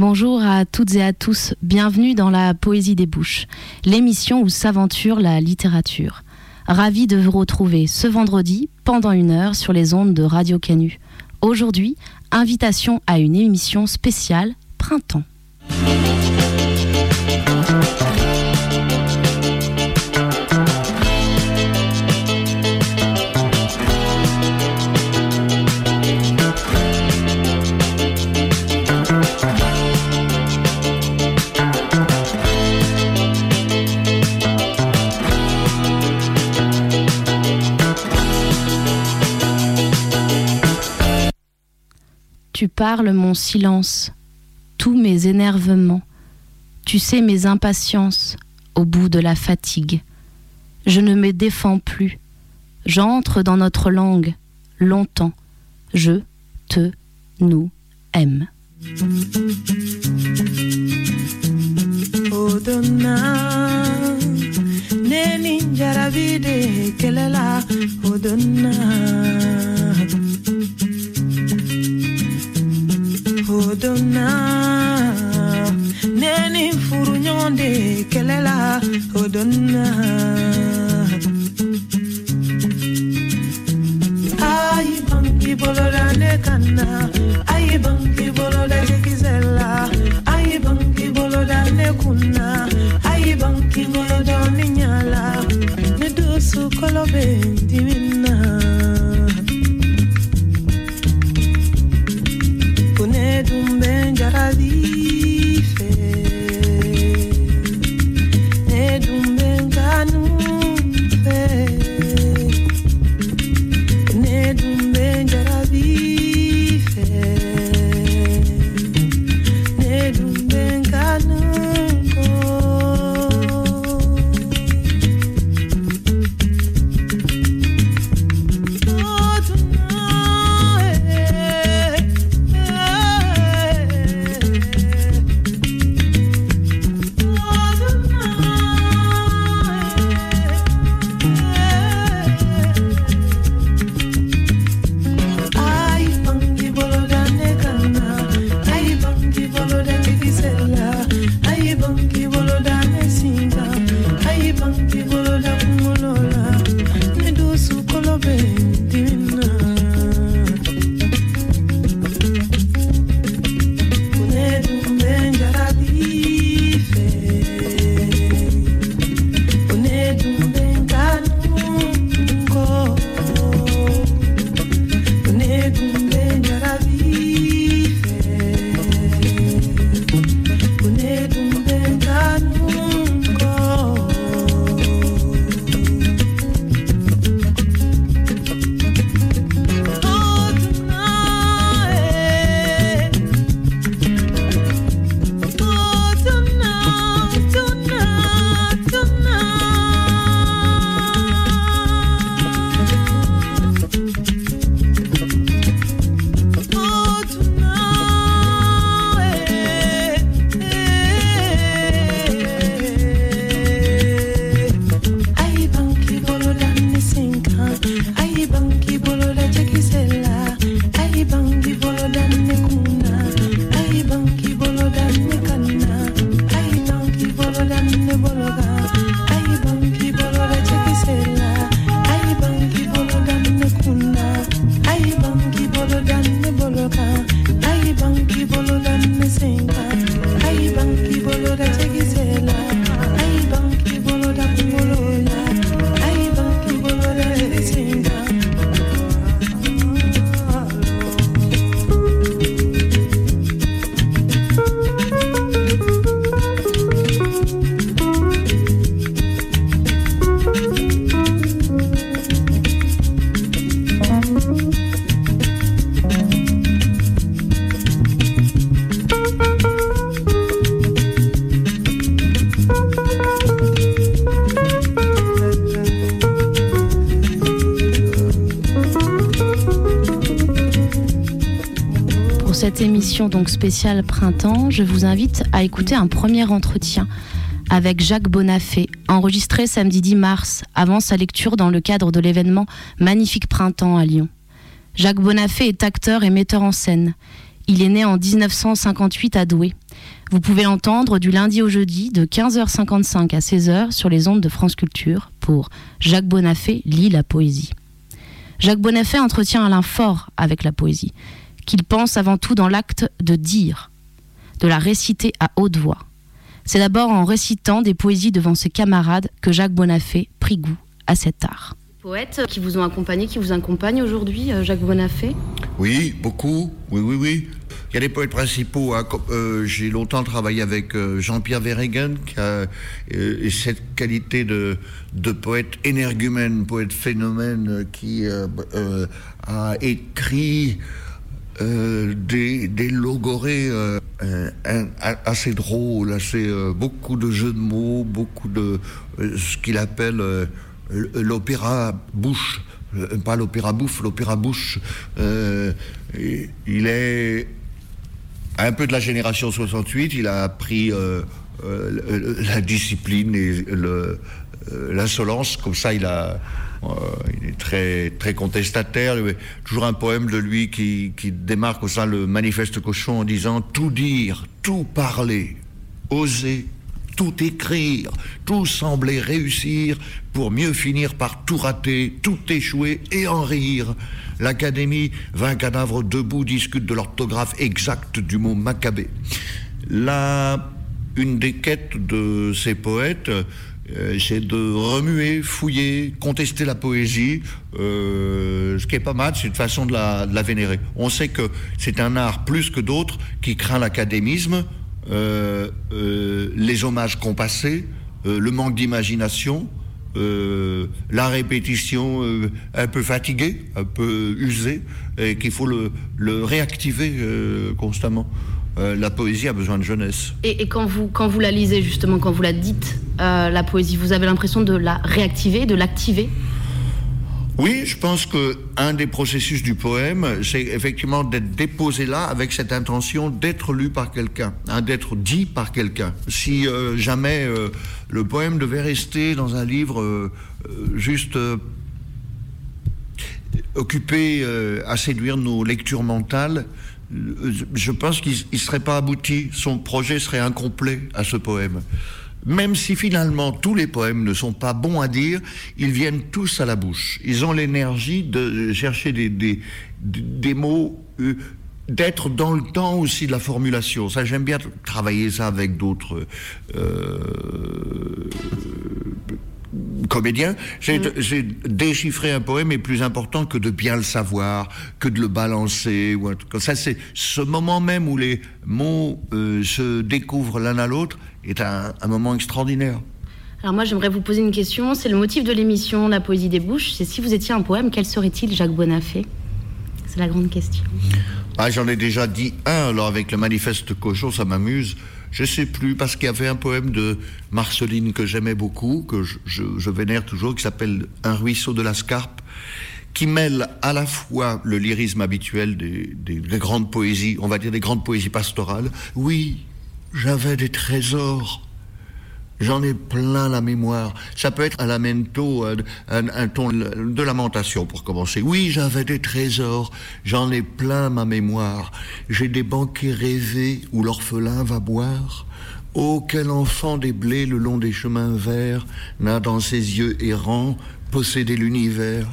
Bonjour à toutes et à tous, bienvenue dans la Poésie des Bouches, l'émission où s'aventure la littérature. Ravi de vous retrouver ce vendredi pendant une heure sur les ondes de Radio Canu. Aujourd'hui, invitation à une émission spéciale Printemps. Tu parles mon silence, tous mes énervements, tu sais mes impatiences au bout de la fatigue. Je ne me défends plus, j'entre dans notre langue longtemps, je te, nous aime. Odonna. Odonna, neni furu ɲɔgɔn de kɛlɛla odonna. Ayi bangi boloda ne kan na, ayi bangi boloda jigikisɛ la, ayi bangi boloda ne kun na, ayi bangi boloda ne ɲa la, ne dusu kɔlɔ bɛ dimi. Émission donc spéciale printemps, je vous invite à écouter un premier entretien avec Jacques Bonafé, enregistré samedi 10 mars, avant sa lecture dans le cadre de l'événement Magnifique Printemps à Lyon. Jacques Bonafé est acteur et metteur en scène. Il est né en 1958 à Douai. Vous pouvez l'entendre du lundi au jeudi de 15h55 à 16h sur les ondes de France Culture pour Jacques Bonafé lit la poésie. Jacques Bonafé entretient un lien fort avec la poésie, qu'il pense avant tout dans l'acte de dire, de la réciter à haute voix. C'est d'abord en récitant des poésies devant ses camarades que Jacques Bonafé prit goût à cet art. Poètes qui vous ont accompagné, qui vous accompagnent aujourd'hui, euh, Jacques Bonafé? Oui, beaucoup. Oui, oui, oui. Il y a des poètes principaux. hein, comme, euh, J'ai longtemps travaillé avec euh, Jean-Pierre Verhaegen, qui a euh, cette qualité de, de poète énergumène, poète phénomène, qui euh, euh, a écrit euh, des, des logorées euh, euh, assez drôles, assez, beaucoup de jeux de mots, beaucoup de ce qu'il appelle l'opéra bouche. Pas l'opéra bouffe, l'opéra bouche. Il est un peu de la génération 68, il a appris la discipline et le- l'insolence, comme ça il a... euh, il est très, très contestataire. Toujours un poème de lui qui, qui démarque au sein le manifeste cochon en disant tout dire, tout parler, oser, tout écrire, tout sembler réussir pour mieux finir par tout rater, tout échouer et en rire. L'Académie, vingt cadavres debout, discute de l'orthographe exacte du mot macabé. La, une des quêtes de ces poètes, euh, c'est de remuer, fouiller, contester la poésie. Euh, ce qui est pas mal, c'est une façon de la, vénérer. On sait que c'est un art plus que d'autres qui craint l'académisme, euh, euh, les hommages compassés, euh, le manque d'imagination, euh, la répétition euh, un peu fatiguée, un peu usée, et qu'il faut le, réactiver euh, constamment. Euh, la poésie a besoin de jeunesse. Et, et quand, vous, quand vous la lisez, justement, quand vous la dites, euh, la poésie, vous avez l'impression de la réactiver, de l'activer? Oui, je pense que un des processus du poème, c'est effectivement d'être déposé là avec cette intention d'être lu par quelqu'un, hein, d'être dit par quelqu'un. Si euh, jamais euh, le poème devait rester dans un livre euh, juste occupé à séduire nos lectures mentales, je pense qu'il ne serait pas abouti. Son projet serait incomplet à ce poème. Même si finalement tous les poèmes ne sont pas bons à dire, ils viennent tous à la bouche. Ils ont l'énergie de chercher des, des, des mots, euh, d'être dans le temps aussi de la formulation. Ça, j'aime bien travailler ça avec d'autres euh, comédien, j'ai j'ai déchiffré un poème est plus important que de bien le savoir, que de le balancer. Ou un truc comme ça, c'est ce moment même où les mots euh, se découvrent l'un à l'autre est un, un moment extraordinaire. Alors moi, j'aimerais vous poser une question. C'est le motif de l'émission La poésie des bouches. C'est si vous étiez un poème, quel serait-il, Jacques Bonafé? C'est la grande question. Ah, j'en ai déjà dit un, alors avec le manifeste cochon, ça m'amuse. Je sais plus, parce qu'il y avait un poème de Marceline que j'aimais beaucoup, que je, vénère toujours, qui s'appelle Un ruisseau de la Scarpe, qui mêle à la fois le lyrisme habituel des- des grandes poésies, on va dire des grandes poésies pastorales. Oui, j'avais des trésors. J'en ai plein la mémoire. Ça peut être un lamento, un, un- un ton de lamentation pour commencer. Oui, j'avais des trésors. J'en ai plein ma mémoire. J'ai des banquets rêvés où l'orphelin va boire. Oh, quel enfant des blés le long des chemins verts n'a dans ses yeux errants possédé l'univers.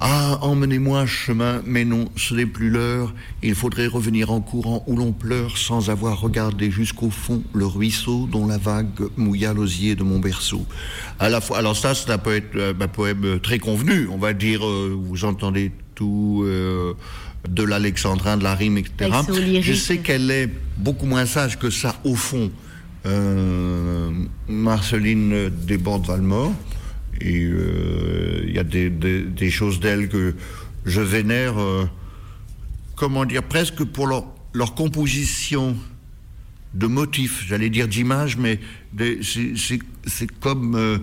Ah, emmenez-moi chemin, mais non, ce n'est plus l'heure. Il faudrait revenir en courant où l'on pleure sans avoir regardé jusqu'au fond le ruisseau dont la vague mouilla l'osier de mon berceau. À la fois, alors ça, c'est un, poète, euh, un poème très convenu, on va dire, euh, vous entendez tout, euh, de l'alexandrin, de la rime, etc. Je sais qu'elle est beaucoup moins sage que ça, au fond. Euh, Marceline Desbordes-Valmort. Et euh, il y a des, choses d'elle que je vénère, euh, comment dire, presque pour leur, composition de motifs, j'allais dire d'images, mais c'est- comme,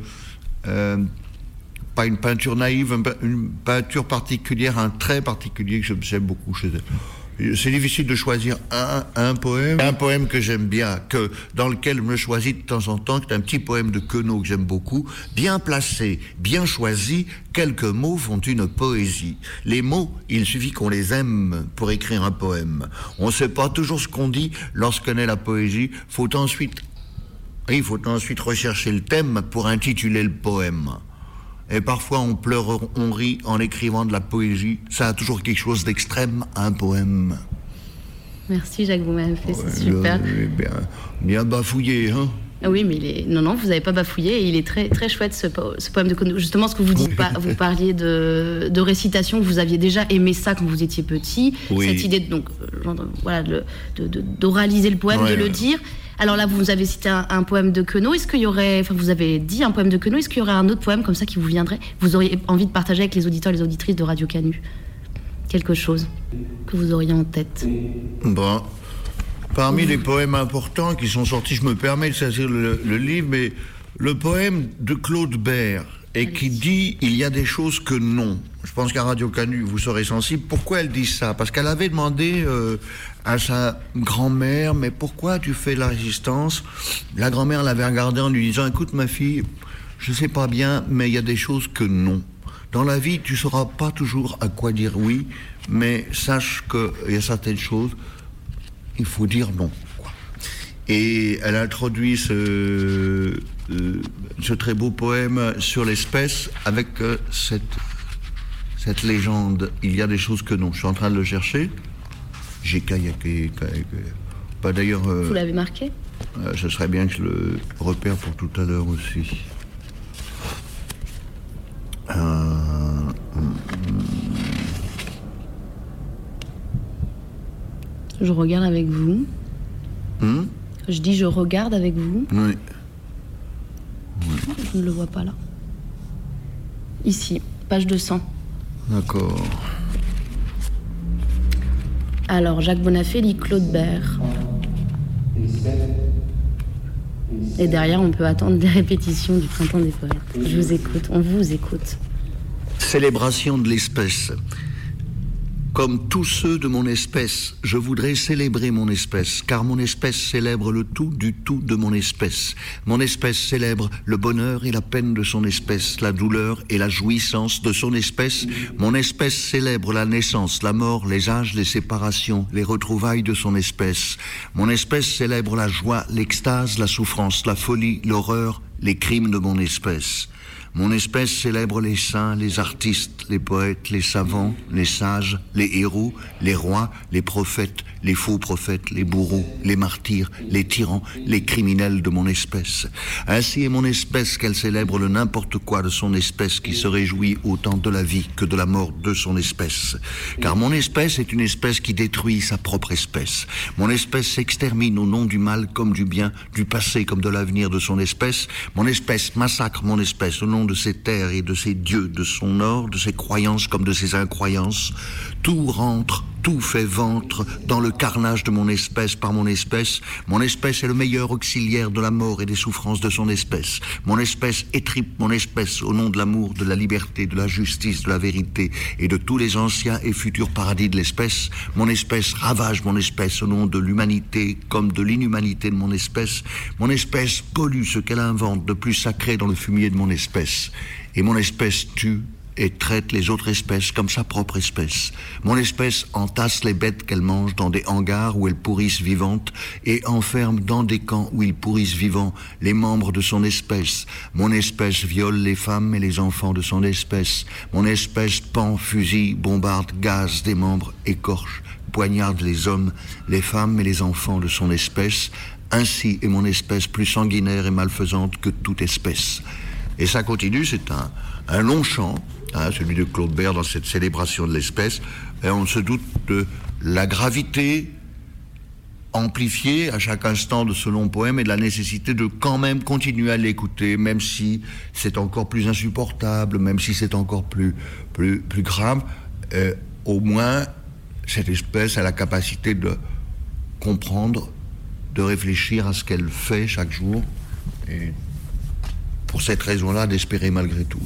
euh, pas une peinture naïve, une peinture particulière, un trait particulier que j'aime beaucoup chez elle. C'est difficile de choisir un, un poème. Un poème que j'aime bien, que, dans lequel je me choisis de temps en temps, qui est un petit poème de Queneau que j'aime beaucoup. Bien placé, bien choisi, quelques mots font une poésie. Les mots, il suffit qu'on les aime pour écrire un poème. On ne sait pas toujours ce qu'on dit lorsqu'on est la poésie. Faut ensuite, il faut ensuite rechercher le thème pour intituler le poème. Et parfois on pleure, on rit en écrivant de la poésie. Ça a toujours quelque chose d'extrême, un poème. Merci Jacques, vous m'avez fait, c'est super. Euh, bien, bien bafouillé, hein Ah Oui, mais il est... non, non, vous n'avez pas bafouillé et il est très, très chouette ce, po- ce poème de. Justement, ce que vous dites, pas, vous parliez de, de récitation, vous aviez déjà aimé ça quand vous étiez petit. Oui. Cette idée de, donc, euh, genre voilà, de- d'oraliser le poème, Ouais, de le dire. Alors là, vous avez cité un, un poème de Queneau. Est-ce qu'il y aurait, enfin, vous avez dit un poème de Queneau. Est-ce qu'il y aurait un autre poème comme ça qui vous viendrait? Vous auriez envie de partager avec les auditeurs et les auditrices de Radio Canu quelque chose que vous auriez en tête? Bon. Parmi les poèmes importants qui sont sortis, je me permets de saisir le, le livre, mais le poème de Claude Bert, et qui dit il y a des choses que non. Je pense qu'à Radio Canu, vous serez sensible. Pourquoi elle dit ça? Parce qu'elle avait demandé euh, à sa grand-mère, mais pourquoi tu fais la résistance? La grand-mère l'avait regardée en lui disant, écoute ma fille, je sais pas bien, mais il y a des choses que non. Dans la vie, tu sauras pas toujours à quoi dire oui, mais sache qu'il y a certaines choses, il faut dire non. Et elle introduit ce, euh, ce très beau poème sur l'espèce avec euh, cette, cette légende. Il y a des choses que non. Je suis en train de le chercher. J'ai kayake. kayaké. Pas d'ailleurs. euh, Vous l'avez marqué euh, ce serait bien que je le repère pour tout à l'heure aussi. Euh, Je regarde avec vous. hum, Je dis je regarde avec vous. oui. Je ne le vois pas là. Ici, page 200. D'accord. Alors, Jacques Bonafé lit Claude Bert. Et derrière, on peut attendre des répétitions du printemps des poètes. Je vous écoute, on vous écoute. Célébration de l'espèce. Comme tous ceux de mon espèce, je voudrais célébrer mon espèce, car mon espèce célèbre le tout du tout de mon espèce. Mon espèce célèbre le bonheur et la peine de son espèce, la douleur et la jouissance de son espèce. Mon espèce célèbre la naissance, la mort, les âges, les séparations, les retrouvailles de son espèce. Mon espèce célèbre la joie, l'extase, la souffrance, la folie, l'horreur, les crimes de mon espèce. Mon espèce célèbre les saints, les artistes, les poètes, les savants, les sages, les héros, les rois, les prophètes, les faux prophètes, les bourreaux, les martyrs, les tyrans, les criminels de mon espèce. Ainsi est mon espèce qu'elle célèbre le n'importe quoi de son espèce qui se réjouit autant de la vie que de la mort de son espèce. Car mon espèce est une espèce qui détruit sa propre espèce. Mon espèce s'extermine au nom du mal comme du bien, du passé comme de l'avenir de son espèce. Mon espèce massacre mon espèce au nom de ses terres et de ses dieux, de son or, de ses croyances comme de ses incroyances. Tout rentre, tout fait ventre dans le carnage de mon espèce par mon espèce. Mon espèce est le meilleur auxiliaire de la mort et des souffrances de son espèce. Mon espèce étripe mon espèce au nom de l'amour, de la liberté, de la justice, de la vérité et de tous les anciens et futurs paradis de l'espèce. Mon espèce ravage mon espèce au nom de l'humanité comme de l'inhumanité de mon espèce. Mon espèce pollue ce qu'elle invente de plus sacré dans le fumier de mon espèce. Et mon espèce tue et traite les autres espèces comme sa propre espèce. Mon espèce entasse les bêtes qu'elle mange dans des hangars où elles pourrissent vivantes et enferme dans des camps où ils pourrissent vivants les membres de son espèce. Mon espèce viole les femmes et les enfants de son espèce. Mon espèce pend, fusille, bombarde, gaz des membres, écorche, poignarde les hommes, les femmes et les enfants de son espèce. Ainsi est mon espèce plus sanguinaire et malfaisante que toute espèce. Et ça continue, c'est un, un long chant, hein, celui de Claude Bert dans cette célébration de l'espèce. On se doute de la gravité amplifiée à chaque instant de ce long poème et de la nécessité de quand même continuer à l'écouter, même si c'est encore plus insupportable, même si c'est encore plus, plus, plus grave. Euh, au moins, cette espèce a la capacité de comprendre, de réfléchir à ce qu'elle fait chaque jour. Et pour cette raison-là, d'espérer malgré tout.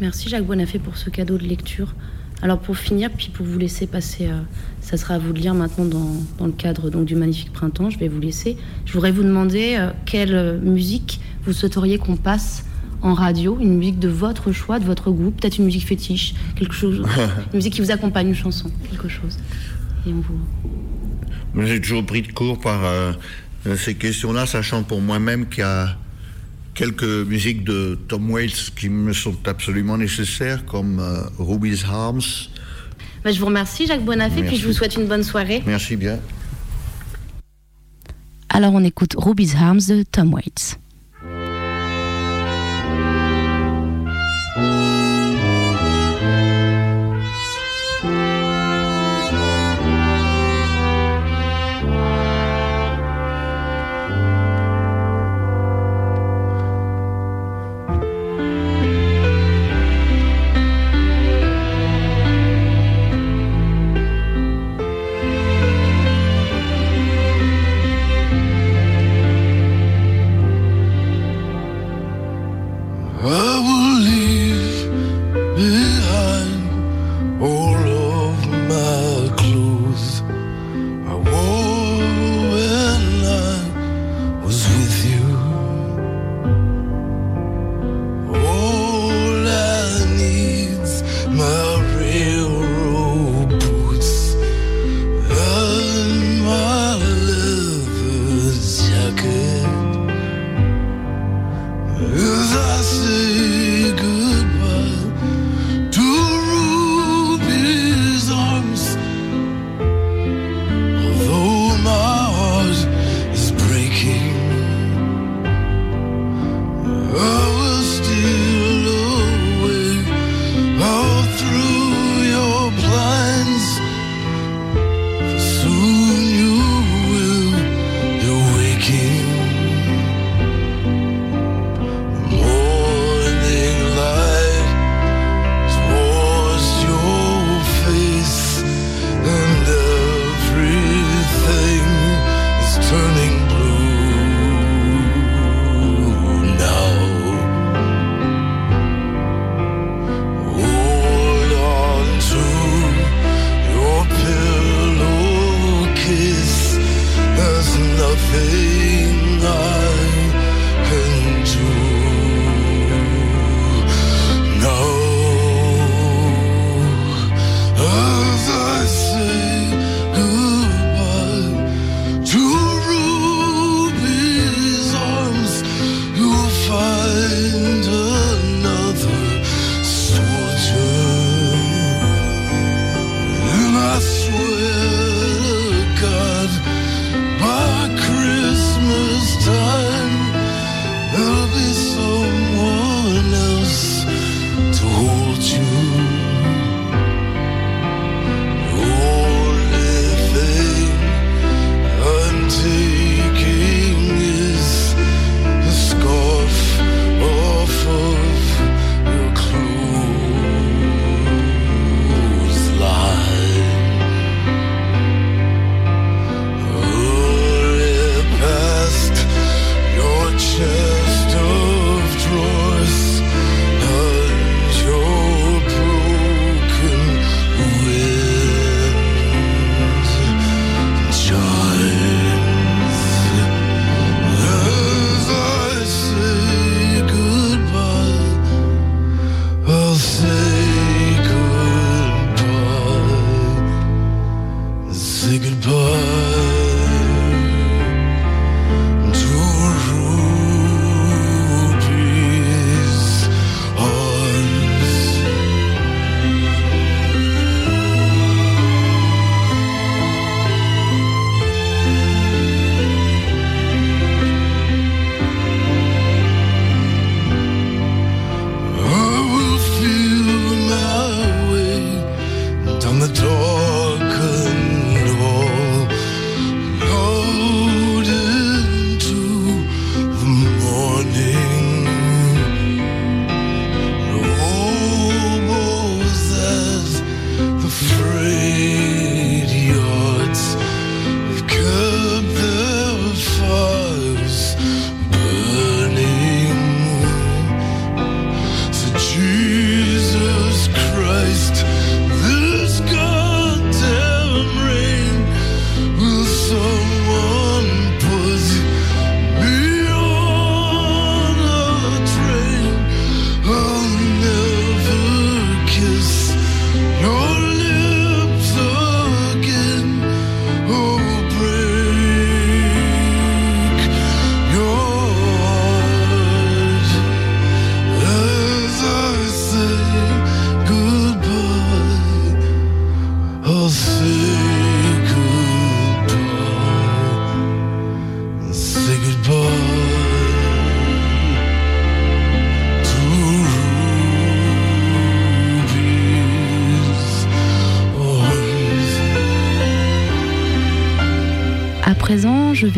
Merci Jacques Bonafé pour ce cadeau de lecture. Alors pour finir, puis pour vous laisser passer, euh, ça sera à vous de lire maintenant dans, dans le cadre donc, du magnifique printemps, je vais vous laisser. Je voudrais vous demander euh, quelle euh, musique vous souhaiteriez qu'on passe en radio, une musique de votre choix, de votre groupe, peut-être une musique fétiche, quelque chose, une musique qui vous accompagne, une chanson, quelque chose. Et on vous... J'ai toujours pris de court par euh, ces questions-là, sachant pour moi-même qu'il y a quelques musiques de Tom Waits qui me sont absolument nécessaires, comme euh, Ruby's Arms. Bah, je vous remercie Jacques Bonafé, puis Merci. je vous souhaite une bonne soirée. Merci bien. Alors on écoute Ruby's Arms de Tom Waits.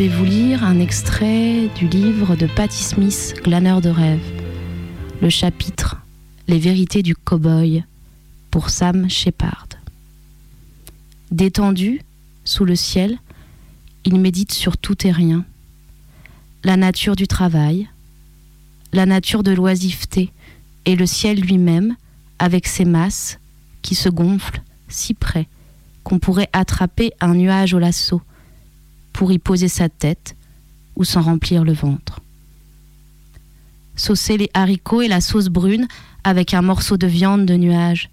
Vais vous lire un extrait du livre de Patti Smith, Glaneur de rêve. Le chapitre Les vérités du cow-boy pour Sam Shepard. Détendu, sous le ciel, il médite sur tout et rien. La nature du travail, la nature de l'oisiveté et le ciel lui-même, avec ses masses qui se gonflent si près qu'on pourrait attraper un nuage au lasso pour y poser sa tête ou s'en remplir le ventre. Saucer les haricots et la sauce brune avec un morceau de viande de nuage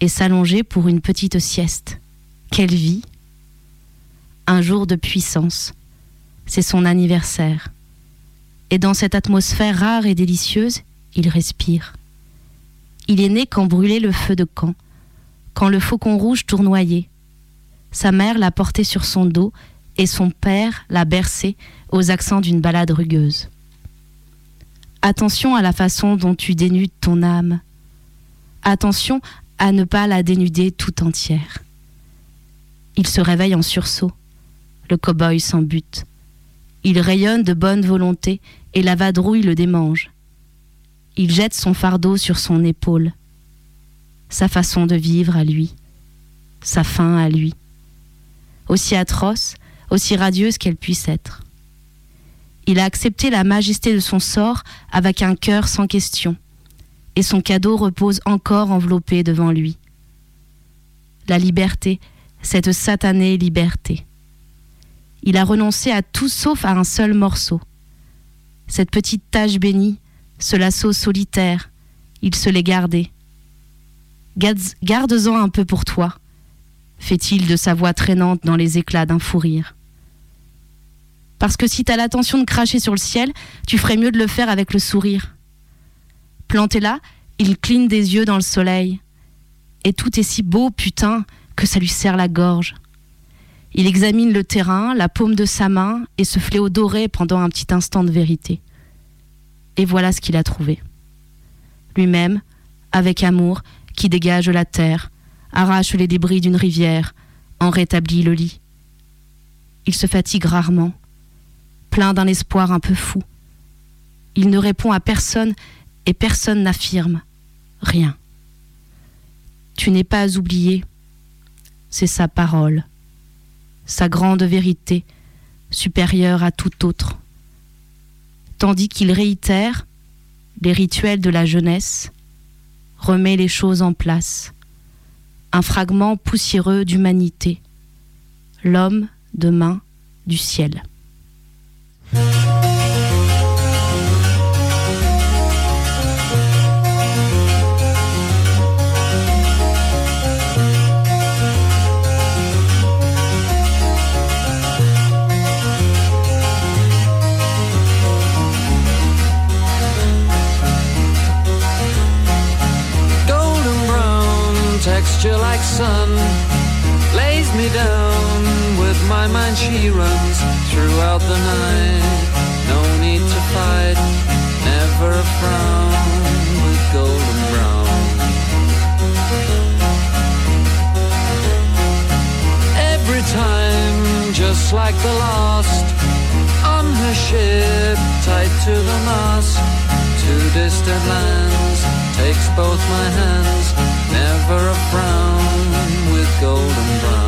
et s'allonger pour une petite sieste. Quelle vie Un jour de puissance. C'est son anniversaire. Et dans cette atmosphère rare et délicieuse, il respire. Il est né quand brûlait le feu de camp, quand le faucon rouge tournoyait. Sa mère l'a porté sur son dos et son père l'a bercé aux accents d'une balade rugueuse. Attention à la façon dont tu dénudes ton âme. Attention à ne pas la dénuder tout entière. Il se réveille en sursaut. Le cow-boy sans but. Il rayonne de bonne volonté et la vadrouille le démange. Il jette son fardeau sur son épaule. Sa façon de vivre à lui. Sa fin à lui. Aussi atroce, aussi radieuse qu'elle puisse être. Il a accepté la majesté de son sort avec un cœur sans question, et son cadeau repose encore enveloppé devant lui. La liberté, cette satanée liberté. Il a renoncé à tout sauf à un seul morceau. Cette petite tache bénie, ce lasso solitaire, il se l'est gardé. Garde-en un peu pour toi, fait-il de sa voix traînante dans les éclats d'un fou rire. Parce que si t'as l'intention de cracher sur le ciel, tu ferais mieux de le faire avec le sourire. Planté là, il cligne des yeux dans le soleil. Et tout est si beau, putain, que ça lui serre la gorge. Il examine le terrain, la paume de sa main et ce fléau doré pendant un petit instant de vérité. Et voilà ce qu'il a trouvé. Lui-même, avec amour, qui dégage la terre, arrache les débris d'une rivière, en rétablit le lit. Il se fatigue rarement, plein d'un espoir un peu fou. Il ne répond à personne et personne n'affirme rien. Tu n'es pas oublié, c'est sa parole, sa grande vérité, supérieure à tout autre. Tandis qu'il réitère les rituels de la jeunesse, remet les choses en place, un fragment poussiéreux d'humanité, l'homme demain du ciel. Texture like sun lays me down mind she runs throughout the night. No need to fight never a frown with golden brown. Every time just like the last on her ship tied to the mast to distant lands takes both my hands never a frown with golden brown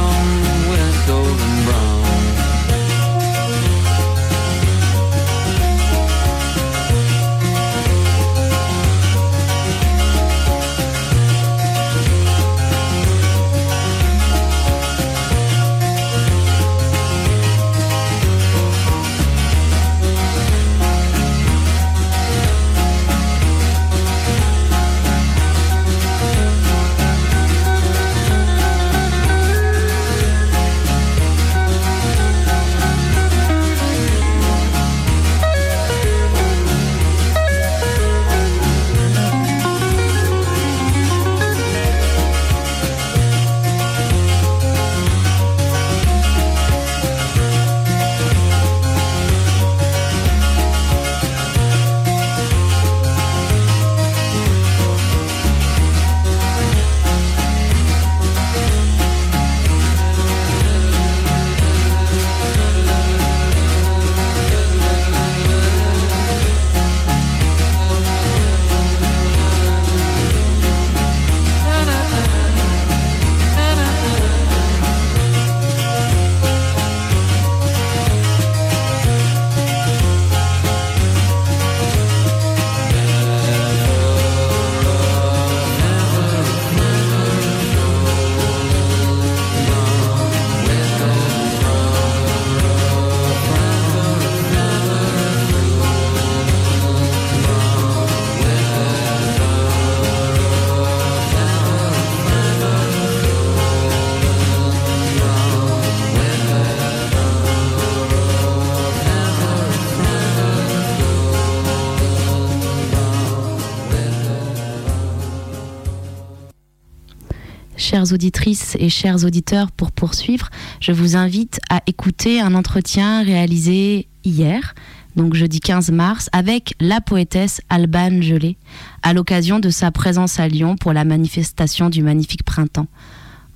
chères auditrices et chers auditeurs, pour poursuivre, je vous invite à écouter un entretien réalisé hier, donc jeudi 15 mars, avec la poétesse Alban Gelé, à l'occasion de sa présence à Lyon pour la manifestation du magnifique printemps.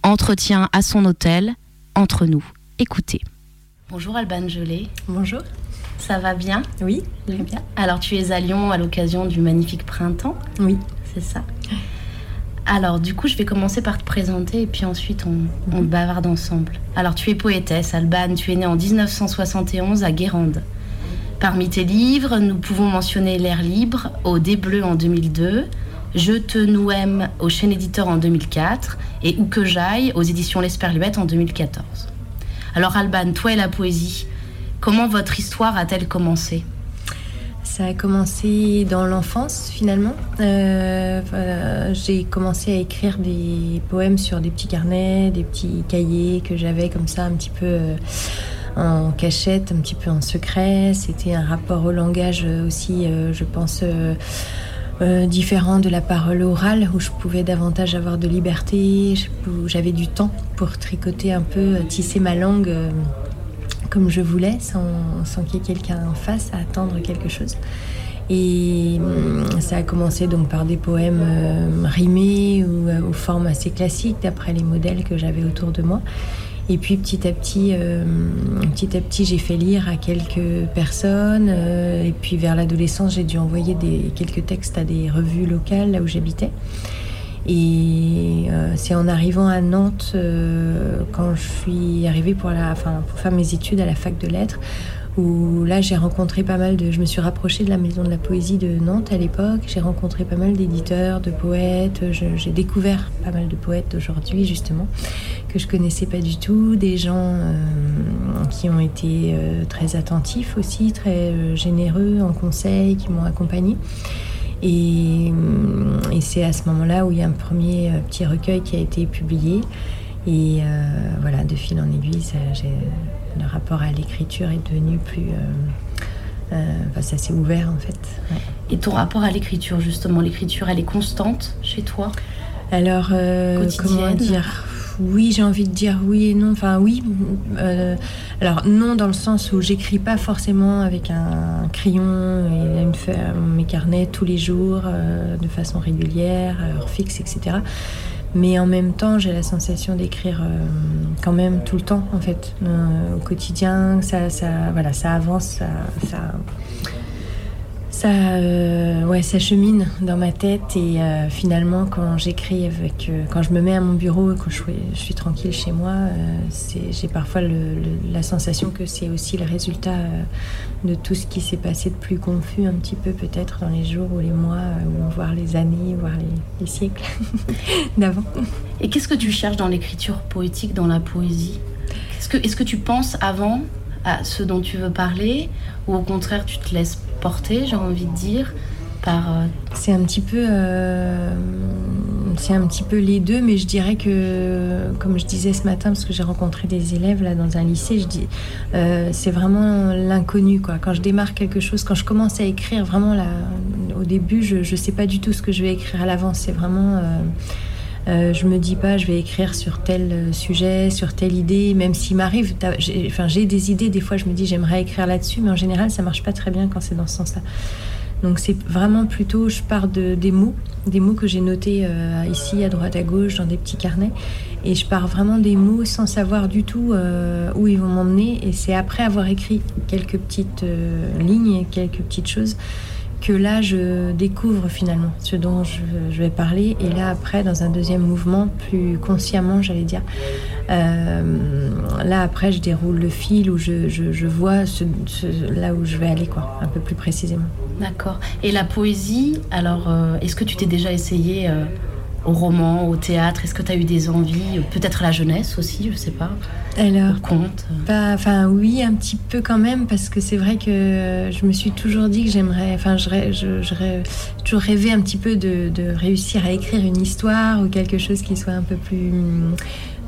Entretien à son hôtel, entre nous. Écoutez. Bonjour Alban Gelé. Bonjour. Ça va bien? Oui, très bien. Alors tu es à Lyon à l'occasion du magnifique printemps? Oui. C'est ça? Alors du coup je vais commencer par te présenter et puis ensuite on, on bavarde ensemble. Alors tu es poétesse Alban, tu es née en 1971 à Guérande. Parmi tes livres, nous pouvons mentionner L'air libre au Des Bleus en 2002, Je te nous aime au Chêne Éditeur en 2004 et Où que j'aille aux éditions L'Esperluette en 2014. Alors Alban, toi et la poésie, comment votre histoire a-t-elle commencé? Ça a commencé dans l'enfance finalement. Euh, j'ai commencé à écrire des poèmes sur des petits carnets, des petits cahiers que j'avais comme ça un petit peu euh, en cachette, un petit peu en secret. C'était un rapport au langage euh, aussi, je pense. différent de la parole orale où je pouvais davantage avoir de liberté, où j'avais du temps pour tricoter un peu, tisser ma langue comme je voulais sans, sans qu'il y ait quelqu'un en face à attendre quelque chose. Et hum, ça a commencé donc par des poèmes euh, rimés ou euh, aux formes assez classiques d'après les modèles que j'avais autour de moi. Et puis petit à petit, euh, petit à petit, j'ai fait lire à quelques personnes. euh, et puis vers l'adolescence, j'ai dû envoyer quelques textes à des revues locales là où j'habitais. Et euh, c'est en arrivant à Nantes, euh, quand je suis arrivée pour, faire mes études à la fac de lettres, où là j'ai rencontré pas mal de... Je me suis rapprochée de la maison de la poésie de Nantes à l'époque. J'ai rencontré pas mal d'éditeurs, de poètes. J'ai découvert pas mal de poètes d'aujourd'hui justement que je connaissais pas du tout. Des gens euh, qui ont été très attentifs aussi, très généreux en conseil, qui m'ont accompagnée. Et, hum, et c'est à ce moment-là où il y a un premier euh, petit recueil qui a été publié. Et euh, voilà, de fil en aiguille, ça, le rapport à l'écriture est devenu plus. euh, euh, enfin, ça s'est ouvert en fait. Ouais. Et ton rapport à l'écriture, justement, l'écriture, elle est constante chez toi? Alors, euh, comment dire? Oui, j'ai envie de dire oui et non. Enfin, oui. euh, alors, non, dans le sens où j'écris pas forcément avec un crayon et une mes carnets tous les jours, euh, de façon régulière, à heure fixe, etc. Mais en même temps, j'ai la sensation d'écrire euh, quand même tout le temps, en fait, au quotidien. Ça, ça, ça avance, ça, ça, euh, ouais, ça chemine dans ma tête et euh, finalement quand j'écris avec, euh, quand je me mets à mon bureau et que je suis, tranquille chez moi, j'ai parfois la sensation que c'est aussi le résultat de tout ce qui s'est passé de plus confus un petit peu peut-être dans les jours ou les mois, ou voire les années, voire les, les siècles d'avant. Et qu'est-ce que tu cherches dans l'écriture poétique, dans la poésie? Est-ce que, est-ce que tu penses avant à ce dont tu veux parler ou au contraire tu te laisses porter, j'ai envie de dire, par... euh, C'est un petit peu, euh, c'est un petit peu les deux, mais je dirais que, comme je disais ce matin, parce que j'ai rencontré des élèves là dans un lycée, je dis, euh, c'est vraiment l'inconnu quoi. Quand je démarre quelque chose, quand je commence à écrire, vraiment là, au début, je, je sais pas du tout ce que je vais écrire à l'avance. C'est vraiment euh, je me dis pas, je vais écrire sur tel euh, sujet, sur telle idée, même s'il m'arrive. j'ai- des idées. Des fois, je me dis, j'aimerais écrire là-dessus, mais en général, ça marche pas très bien quand c'est dans ce sens-là. Donc, c'est vraiment plutôt, je pars de, des mots, des mots que j'ai notés euh, ici, à droite, à gauche, dans des petits carnets. Et je pars vraiment des mots sans savoir du tout où ils vont m'emmener. Et c'est après avoir écrit quelques petites lignes, quelques petites choses, que là je découvre finalement ce dont je, vais parler et là après dans un deuxième mouvement plus consciemment j'allais dire euh, là après je déroule le fil où je, vois là où je vais aller quoi un peu plus précisément D'accord. Et la poésie, alors, euh, est-ce que tu t'es déjà essayé euh, au roman, au théâtre Est-ce que tu as eu des envies Peut-être à la jeunesse aussi, je sais pas. alors Au conte Pas- Enfin, oui, un petit peu quand même, parce que c'est vrai que je me suis toujours dit que j'aimerais. Enfin, je, rê- je, je toujours rêvé un petit peu de, de réussir à écrire une histoire ou quelque chose qui soit un peu plus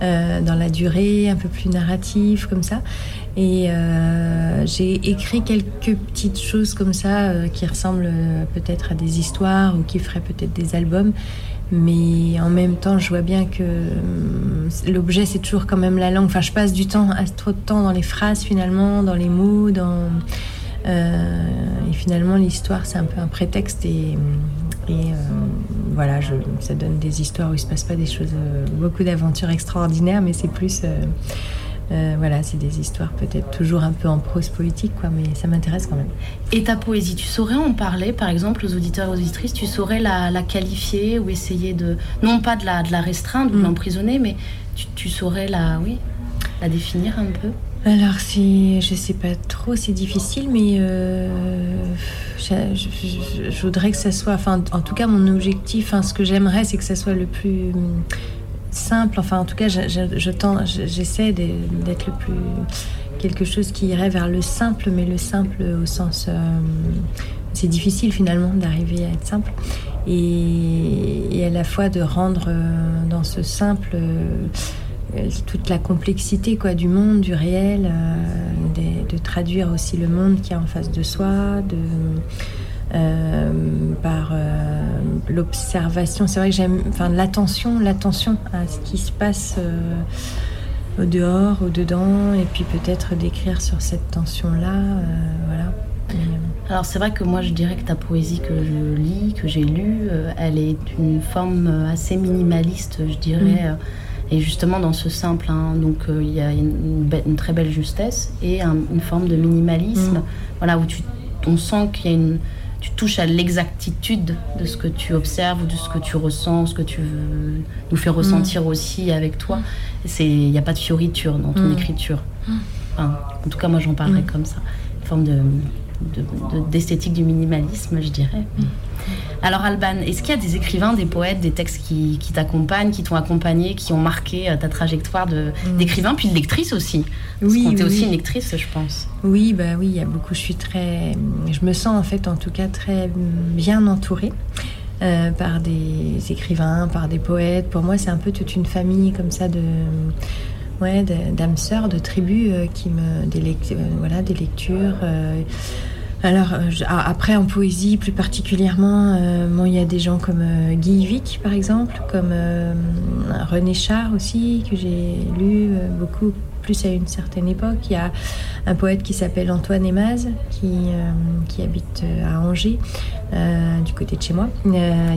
euh, dans la durée, un peu plus narratif, comme ça. Et euh, j'ai écrit quelques petites choses comme ça euh, qui ressemblent euh, peut-être à des histoires ou qui feraient peut-être des albums. Mais en même temps, je vois bien que hum, l'objet, c'est toujours quand même la langue. Enfin, je passe du temps, trop de temps dans les phrases finalement, dans les mots, dans... euh, et finalement, l'histoire, c'est un peu un prétexte et, euh, voilà, je- ça donne des histoires où il se passe pas des choses, euh, beaucoup d'aventures extraordinaires, mais c'est plus, euh, voilà, c'est des histoires peut-être toujours un peu en prose poétique, quoi, mais ça m'intéresse quand même. Et ta poésie, tu saurais en parler, par exemple, aux auditeurs et aux auditrices, tu saurais la, la qualifier ou essayer de, non pas de la, de la restreindre ou de l'emprisonner, mais tu, tu saurais la, oui, la définir un peu? Alors, c'est, je sais pas trop, c'est difficile, mais euh, je, je- je- je voudrais que ça soit, enfin, en tout cas, mon objectif, enfin, ce que j'aimerais, c'est que ça soit le plus simple. Enfin, en tout cas, je- je- je j'essaie d'être le plus quelque chose qui irait vers le simple, mais le simple au sens, euh, c'est difficile finalement d'arriver à être simple, et, à la fois de rendre euh, dans ce simple. euh, toute la complexité quoi du monde, du réel, de, traduire aussi le monde qui est en face de soi, euh, par euh, l'observation. C'est vrai que j'aime, enfin l'attention, l'attention à ce qui se passe euh, au dehors, au dedans, et puis peut-être d'écrire sur cette tension là, voilà. Et, Alors c'est vrai que moi je dirais que ta poésie que je lis, que j'ai lue, elle est d'une forme assez minimaliste, je dirais. Mm. Et justement dans ce simple, hein, donc euh, il y a une, be- une très belle justesse et un- une forme de minimalisme, Mm. voilà où tu, on sent qu'il y a une, tu touches à l'exactitude de ce que tu observes ou de ce que tu ressens, ce que tu veux nous faire ressentir aussi avec toi. C'est, il n'y a pas de fioriture dans ton Mm. écriture. Enfin, en tout cas, moi j'en parlerais Mm. comme ça, une forme de, de- de- d'esthétique du minimalisme, je dirais. Alors Alban, est-ce qu'il y a des écrivains, des poètes, des textes qui, qui t'accompagnent, qui t'ont accompagné, qui ont marqué euh, ta trajectoire de, d'écrivain, puis de lectrice aussi? Parce Oui, t'est oui, aussi une lectrice, je pense. Oui, bah oui, il y a beaucoup. Je suis très, je me sens en fait, en tout cas, très bien entourée euh, par des écrivains, par des poètes. Pour moi, c'est un peu toute une famille comme ça de, ouais, d'âmes sœurs, de tribus euh, qui me, des, lect- euh, voilà, des lectures. Alors euh, ah, après en poésie plus particulièrement, euh, il y a des gens comme euh, Guy Vic par exemple, comme René Char aussi que j'ai lu beaucoup plus à une certaine époque. Il y a un poète qui s'appelle Antoine Emaz qui, qui habite à Angers, du côté de chez moi,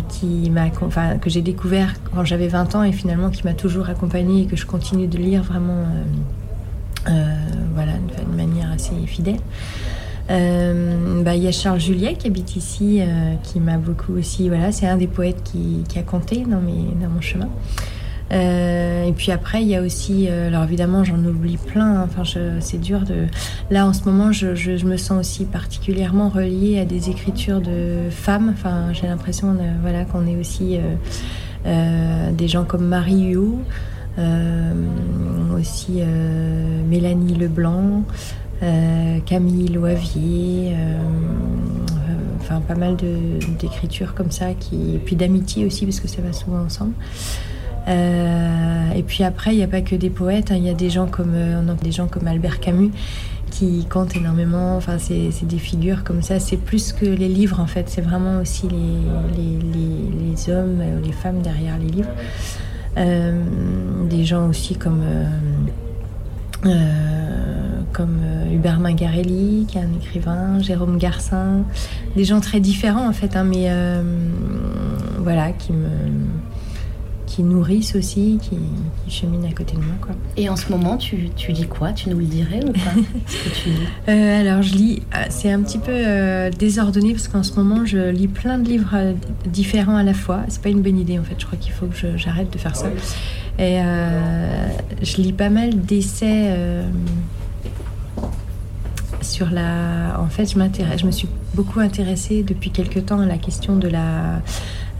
qui m'a, que j'ai découvert quand j'avais 20 ans et finalement qui m'a toujours accompagnée et que je continue de lire vraiment voilà, d'une manière assez fidèle. Euh, bah, Il y a Charles Juliet qui habite ici, euh, qui m'a beaucoup aussi. Voilà, c'est un des poètes qui, a compté dans, mon chemin. Euh, et puis après, il y a aussi, alors évidemment, j'en oublie plein. hein. Enfin, c'est dur de. Là, en ce moment, je, me sens aussi particulièrement reliée à des écritures de femmes. Enfin, j'ai l'impression, voilà, qu'on est aussi des gens comme Marie Huot, aussi Mélanie Leblanc. Euh, Camille Loavier, euh, euh, enfin pas mal d'écritures comme ça, qui, et puis d'amitié aussi, parce que ça va souvent ensemble. Et puis après, il n'y a pas que des poètes, hein, il y a des gens comme des gens comme Albert Camus qui comptent énormément. Enfin, c'est des figures comme ça. C'est plus que les livres en fait. C'est vraiment aussi les, les, hommes, les femmes derrière les livres. Des gens aussi comme comme euh, Hubert Mangarelli, qui est un écrivain, Jérôme Garcin, des gens très différents en fait, hein, mais euh, voilà, qui me qui nourrissent aussi, qui, qui cheminent à côté de moi. Quoi. Et en ce moment, tu, tu lis quoi? Tu nous le dirais ou pas? Ce que tu lis? Euh, alors je lis, euh, c'est un petit peu euh, désordonné parce qu'en ce moment je lis plein de livres euh, différents à la fois. C'est pas une bonne idée en fait. Je crois qu'il faut que j'arrête de faire ça. Et euh, je lis pas mal d'essais euh, sur la. En fait, je m'intéresse, je me suis beaucoup intéressée depuis quelque temps à la question de la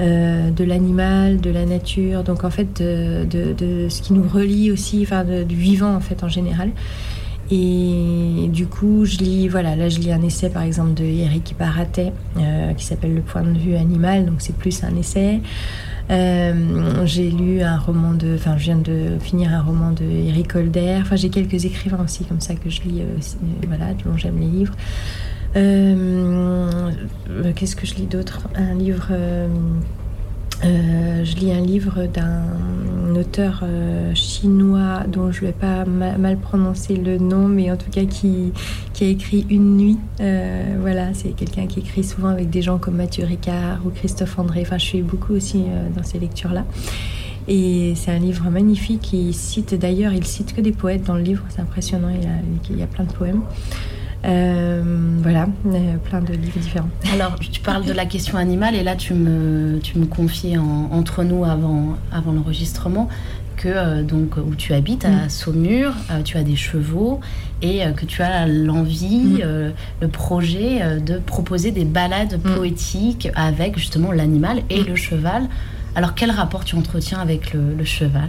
euh, de l'animal, de la nature. Donc en fait de, de- de ce qui nous relie aussi, enfin du vivant en fait en général. Et du coup, je lis, voilà, là je lis un essai par exemple de Eric Baratet qui s'appelle Le point de vue animal, donc c'est plus un essai. Euh, j'ai lu un roman de, enfin je viens de finir un roman de Eric Holder. Enfin j'ai quelques écrivains aussi comme ça que je lis, euh, euh, voilà, dont j'aime les livres. Qu'est-ce que je lis d'autre? Un livre. Euh, je lis un livre d'un auteur euh, chinois dont je ne vais pas ma- mal prononcer le nom, mais en tout cas qui, qui a écrit Une nuit. Euh, voilà, c'est quelqu'un qui écrit souvent avec des gens comme Mathieu Ricard ou Christophe André. Enfin, je suis beaucoup aussi dans ces lectures-là. Et c'est un livre magnifique. Il cite d'ailleurs, il cite que des poètes dans le livre. C'est impressionnant. Il y a plein de poèmes. Euh, voilà, euh, plein de livres différents. Alors, tu parles de la question animale et là, tu me, tu me confies en- entre nous avant, avant l'enregistrement que euh, donc où tu habites à Mm. Saumur, tu as des chevaux et que tu as l'envie, Mm. le projet de proposer des balades Mm. poétiques avec justement l'animal et le cheval. Alors, quel rapport tu entretiens avec le, le cheval?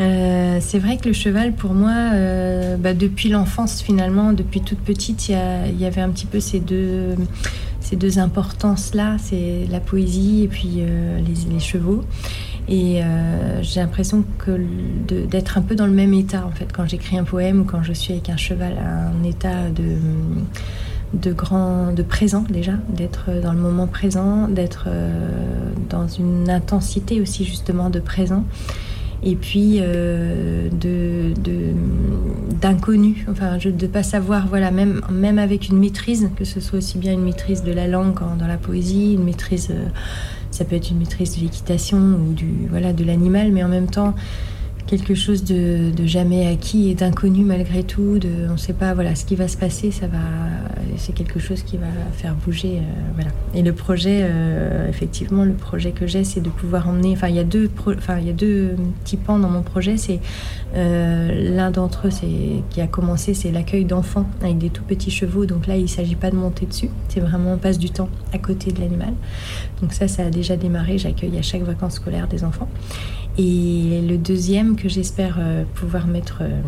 Euh, c'est vrai que le cheval, pour moi, euh, bah, depuis l'enfance, finalement, depuis toute petite, il y, avait un petit peu ces deux, ces deux importances-là. C'est la poésie et puis euh, les, les chevaux. Et j'ai l'impression d'être un peu dans le même état, en fait, quand j'écris un poème ou quand je suis avec un cheval, un état de de grand de présent déjà d'être dans le moment présent d'être dans une intensité aussi justement de présent et puis euh, de d'inconnu. Enfin je, de pas savoir voilà même même avec une maîtrise que ce soit aussi bien une maîtrise de la langue dans la poésie une maîtrise euh, ça peut être une maîtrise de l'équitation ou du voilà de l'animal mais en même temps quelque chose de, jamais acquis et d'inconnu malgré tout on sait pas voilà ce qui va se passer ça va c'est quelque chose qui va faire bouger euh, voilà. Et le projet euh, effectivement le projet que j'ai c'est de pouvoir emmener enfin il y a deux enfin y a deux petits pans dans mon projet euh, l'un d'entre eux qui a commencé c'est l'accueil d'enfants avec des tout petits chevaux. Donc là il s'agit pas de monter dessus c'est vraiment on passe du temps à côté de l'animal. Donc ça ça a déjà démarré j'accueille à chaque vacances scolaires des enfants et le deuxième que j'espère euh, pouvoir mettre euh,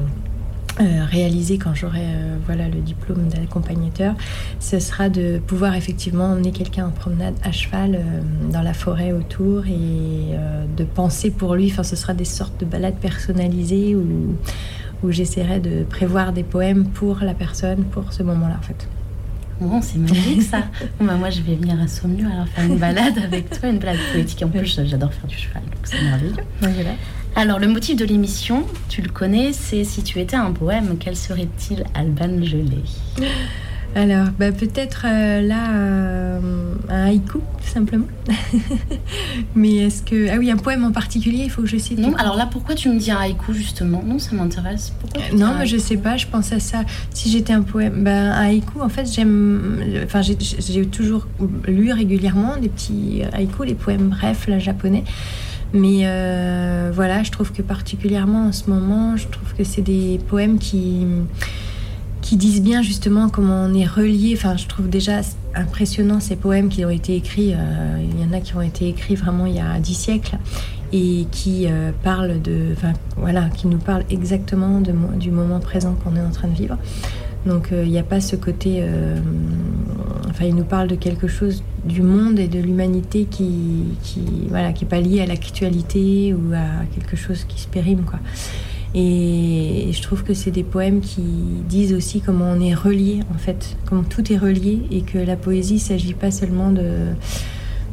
euh, réaliser quand j'aurai voilà le diplôme d'accompagnateur, ce sera de pouvoir effectivement emmener quelqu'un en promenade à cheval dans la forêt autour et de penser pour lui. Enfin, ce sera des sortes de balades personnalisées où j'essaierai de prévoir des poèmes pour la personne pour ce moment-là en fait. Bon, c'est magique ça. Bon, bah, moi, je vais venir à Saumur alors faire une balade avec toi, une balade poétique. En plus, j'adore faire du cheval, donc c'est merveilleux. Voilà. Alors, le motif de l'émission, tu le connais, c'est si tu étais un poème, quel serait-il, Alban Gelé? Alors, bah, peut-être euh, là, euh, un haïku, tout simplement. Mais est-ce que. Ah oui, un poème en particulier, il faut que je cite. Non, alors là, pourquoi tu me dis un haïku justement? Non, ça m'intéresse. Pourquoi dis Non, mais je sais pas, je pense à ça. Si j'étais un poème, ben, un haïku, en fait, j'aime. Enfin, j'ai- toujours lu régulièrement des petits haïkus, les poèmes brefs, là, japonais. Mais euh, voilà, je trouve que particulièrement en ce moment, je trouve que c'est des poèmes qui qui disent bien justement comment on est relié. Enfin, je trouve déjà impressionnant ces poèmes qui ont été écrits. euh, il y en a qui ont été écrits vraiment il y a dix siècles et qui euh, parlent de, enfin voilà, qui nous parlent exactement du moment présent qu'on est en train de vivre. Donc euh, il n'y a pas ce côté, enfin il nous parle de quelque chose du monde et de l'humanité qui, qui voilà, qui est pas lié à l'actualité ou à quelque chose qui se périme quoi. Et je trouve que c'est des poèmes qui disent aussi comment on est relié, en fait, comment tout est relié et que la poésie, il s'agit pas seulement de,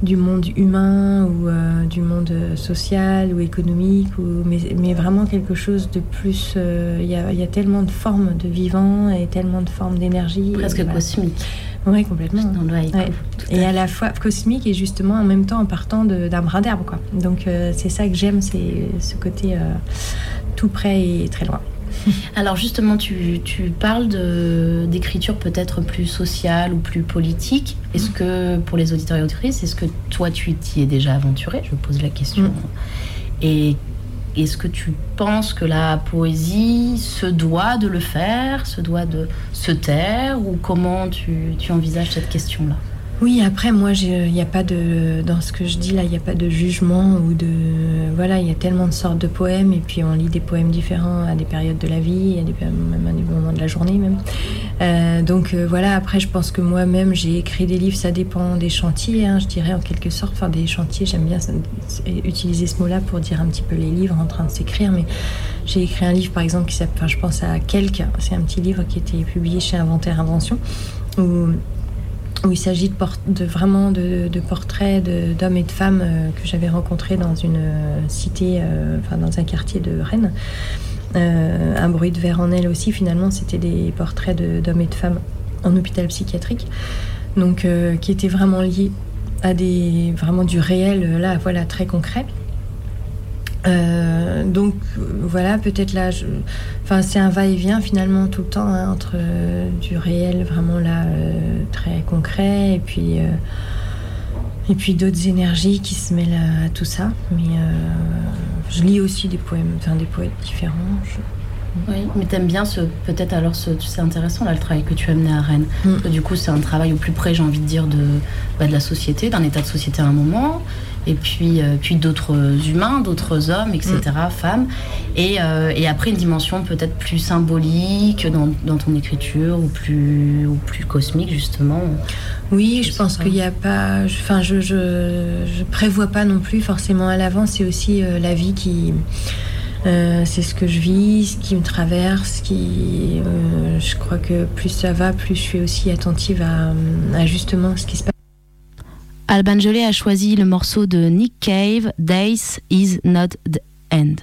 du monde humain ou euh, du monde social ou économique, ou, mais, mais vraiment quelque chose de plus. euh, Il y, a, y a tellement de formes de vivant et tellement de formes d'énergie. Presque voilà. cosmique. Oui, complètement. Ouais. Et à à la fois cosmique et justement en même temps en partant de- d'un brin d'herbe. quoi. Donc euh, c'est ça que j'aime, c'est ce côté euh, tout près et très loin. Alors justement, tu, tu parles d'écriture peut-être plus sociale ou plus politique. Est-ce que, pour les auditeurs et auditrices, est-ce que toi, tu t'y es déjà aventuré? Je pose la question. Mm. Et est-ce que tu penses que la poésie se doit de le faire, se doit de se taire? Ou comment tu, tu envisages cette question-là? Oui, après, moi, il n'y a pas de. Dans ce que je dis là, il n'y a pas de jugement ou de. Voilà, il y a tellement de sortes de poèmes et puis on lit des poèmes différents à des périodes de la vie, à des, même à des moments de la journée, même. Euh, donc euh, voilà, après, je pense que moi-même, j'ai écrit des livres, ça dépend des chantiers, hein, je dirais en quelque sorte. Enfin, des chantiers, j'aime bien utiliser ce mot-là pour dire un petit peu les livres en train de s'écrire, mais j'ai écrit un livre, par exemple, qui s'appelle. Enfin, je pense à Quelque, c'est un petit livre qui était publié chez Inventaire Invention, où où il s'agit de, vraiment de, portraits d'hommes et de femmes euh, que j'avais rencontrés dans une euh, cité, euh, enfin dans un quartier de Rennes. Un bruit de verre en elle aussi, finalement, c'était des portraits d'hommes et de femmes en hôpital psychiatrique, donc qui étaient vraiment liés à des vraiment du réel, là, voilà, très concret. Euh, donc voilà, peut-être là, je... enfin c'est un va-et-vient finalement tout le temps hein, entre euh, du réel vraiment là euh, très concret et puis et puis d'autres énergies qui se mêlent à, à tout ça. Mais je lis aussi des poèmes, enfin des poètes différents. Je- Oui, mais t'aimes bien ce, peut-être alors ce, c'est intéressant là le travail que tu as mené à Rennes. Que du coup, c'est un travail au plus près, j'ai envie de dire, de, bah, de la société, d'un état de société à un moment, et puis, euh, puis d'autres humains, d'autres hommes, etc., femmes, et, euh, et après une dimension peut-être plus symbolique dans, dans ton écriture ou plus, ou plus cosmique justement. Oui, je pense qu'il n'y a pas. Enfin, je, je, je prévois pas non plus forcément à l'avance. C'est aussi euh, la vie qui. euh, c'est ce que je vis, ce qui me traverse. Qui, euh, je crois que plus ça va, plus je suis aussi attentive à, à justement ce qui se passe. Alban Jolet a choisi le morceau de Nick Cave, Days is not the end.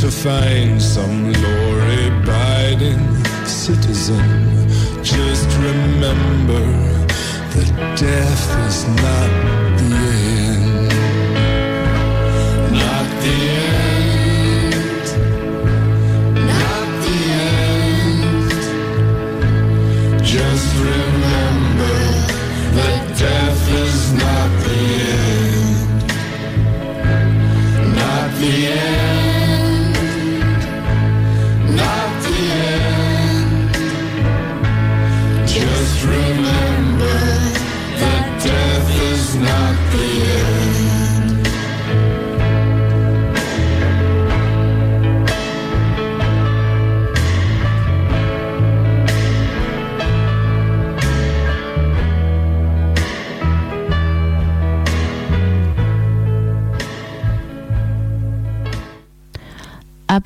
To find some law-abiding citizen, just remember that death is not the end. Not the end.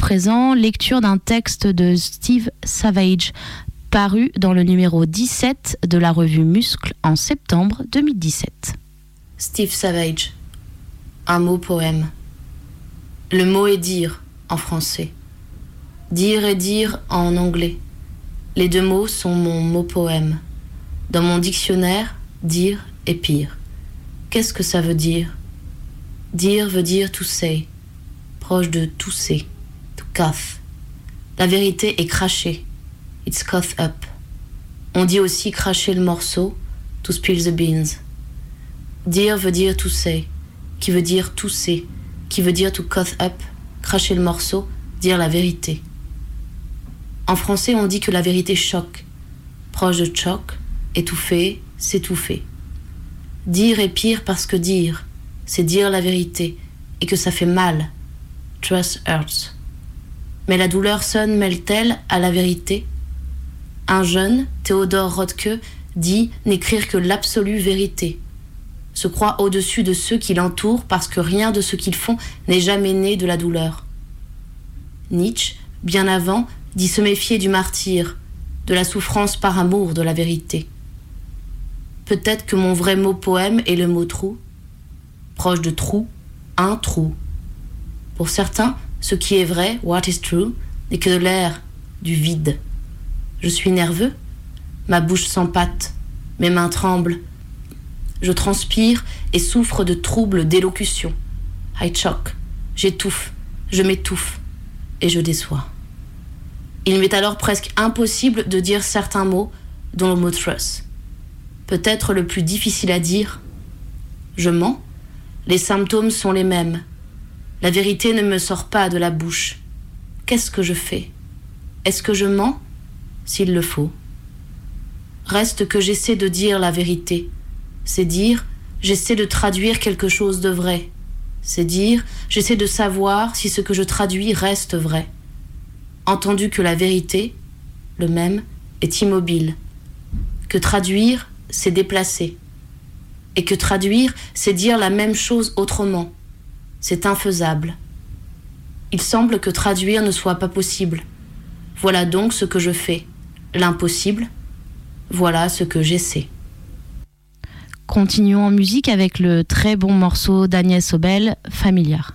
Présent, lecture d'un texte de Steve Savage, paru dans le numéro 17 de la revue Muscle en septembre 2017. Steve Savage. Un mot poème. Le mot est dire en français. Dire et dire en anglais. Les deux mots sont mon mot poème. Dans mon dictionnaire, dire est pire. Qu'est-ce que ça veut dire? Dire veut dire to say, proche de tousser, to cough. La vérité est cracher, it's cough up. On dit aussi cracher le morceau, to spill the beans. Dire veut dire to say, qui veut dire tousser, qui veut dire to cough up, cracher le morceau, dire la vérité. En français, on dit que la vérité choque, proche de choc, étouffer, s'étouffer. Dire est pire parce que dire, c'est dire la vérité, et que ça fait mal. Trust hurts. Mais la douleur sonne mêle-t-elle à la vérité? Un jeune, Théodore Rothke, dit n'écrire que l'absolue vérité. Se croit au-dessus de ceux qui l'entourent parce que rien de ce qu'ils font n'est jamais né de la douleur. Nietzsche, bien avant, dit se méfier du martyr, de la souffrance par amour de la vérité. Peut-être que mon vrai mot poème est le mot trou, proche de trou, un trou. Pour certains, ce qui est vrai, what is true, n'est que de l'air, du vide. Je suis nerveux, ma bouche s'empâte, mes mains tremblent. Je transpire et souffre de troubles d'élocution. I choque, j'étouffe, je m'étouffe et je déçois. Il m'est alors presque impossible de dire certains mots, dont le mot trust. Peut-être le plus difficile à dire. Je mens, les symptômes sont les mêmes. La vérité ne me sort pas de la bouche. Qu'est-ce que je fais? Est-ce que je mens? S'il le faut. Reste que j'essaie de dire la vérité. C'est dire, j'essaie de traduire quelque chose de vrai. C'est dire, j'essaie de savoir si ce que je traduis reste vrai. Entendu que la vérité, le même, est immobile. Que traduire, c'est déplacer. Et que traduire, c'est dire la même chose autrement. C'est infaisable. Il semble que traduire ne soit pas possible. Voilà donc ce que je fais. L'impossible, voilà ce que j'essaie. Continuons en musique avec le très bon morceau d'Agnès Obel, Familiar.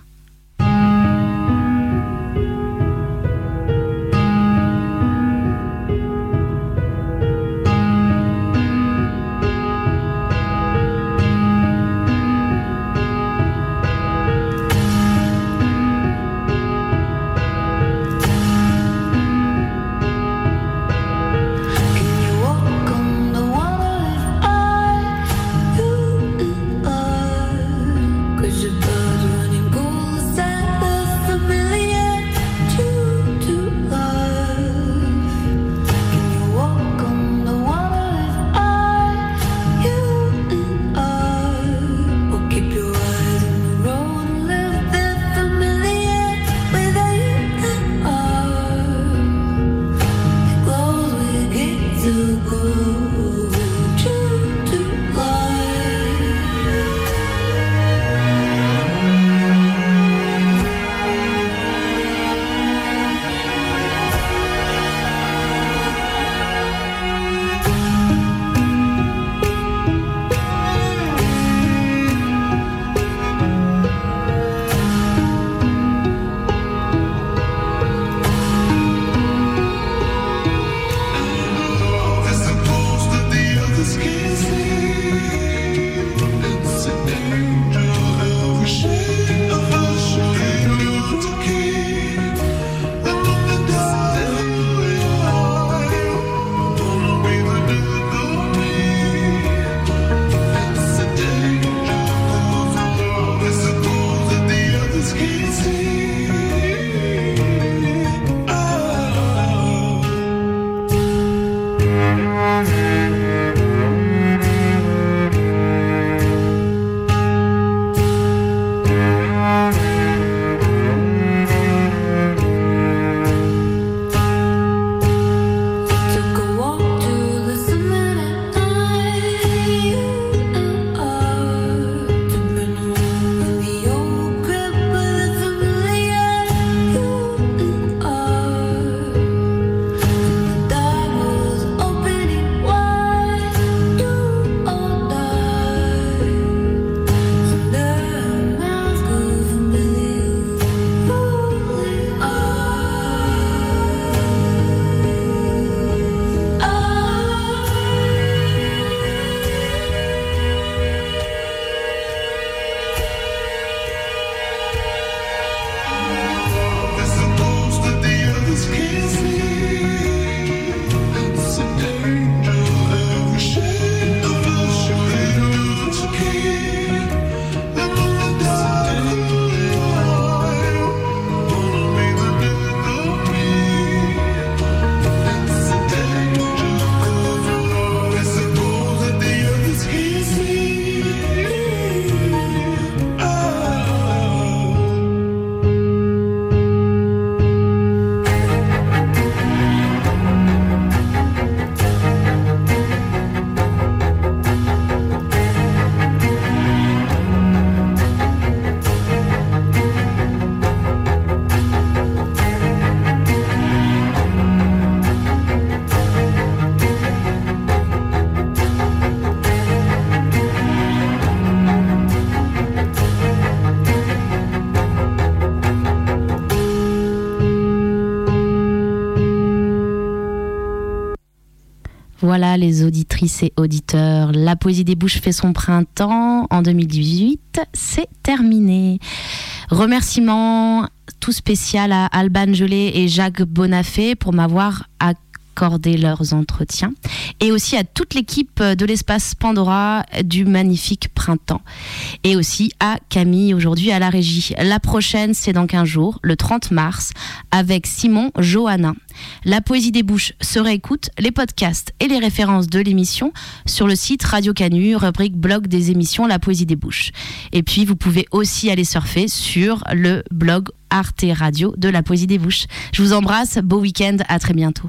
Voilà les auditrices et auditeurs. La poésie des bouches fait son printemps en 2018. C'est terminé. Remerciements tout spécial à Alban Gelé et Jacques Bonafé pour m'avoir accordé leurs entretiens et aussi à toute l'équipe de l'espace Pandora du magnifique printemps et aussi à Camille aujourd'hui à la régie. La prochaine c'est dans 15 jours, le 30 mars avec Simon Johannin. La poésie des bouches se réécoute, les podcasts et les références de l'émission sur le site Radio Canu, rubrique blog des émissions La poésie des bouches. Et puis vous pouvez aussi aller surfer sur le blog Arte Radio de La poésie des bouches. Je vous embrasse, beau week-end, à très bientôt.